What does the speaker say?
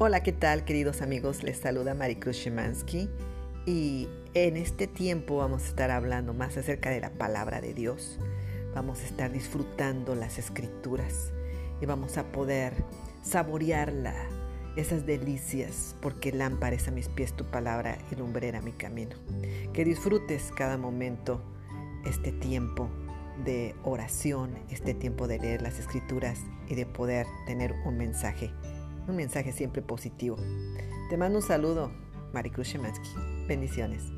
Hola, ¿qué tal queridos amigos? Les saluda Maricruz Shemansky y en este tiempo vamos a estar hablando más acerca de la palabra de Dios. Vamos a estar disfrutando las escrituras y vamos a poder saborearla, esas delicias, porque lámpara es a mis pies tu palabra y lumbrera mi camino. Que disfrutes cada momento este tiempo de oración, este tiempo de leer las escrituras y de poder tener un mensaje un mensaje siempre positivo. Te mando un saludo, Maricruz Shemansky. Bendiciones.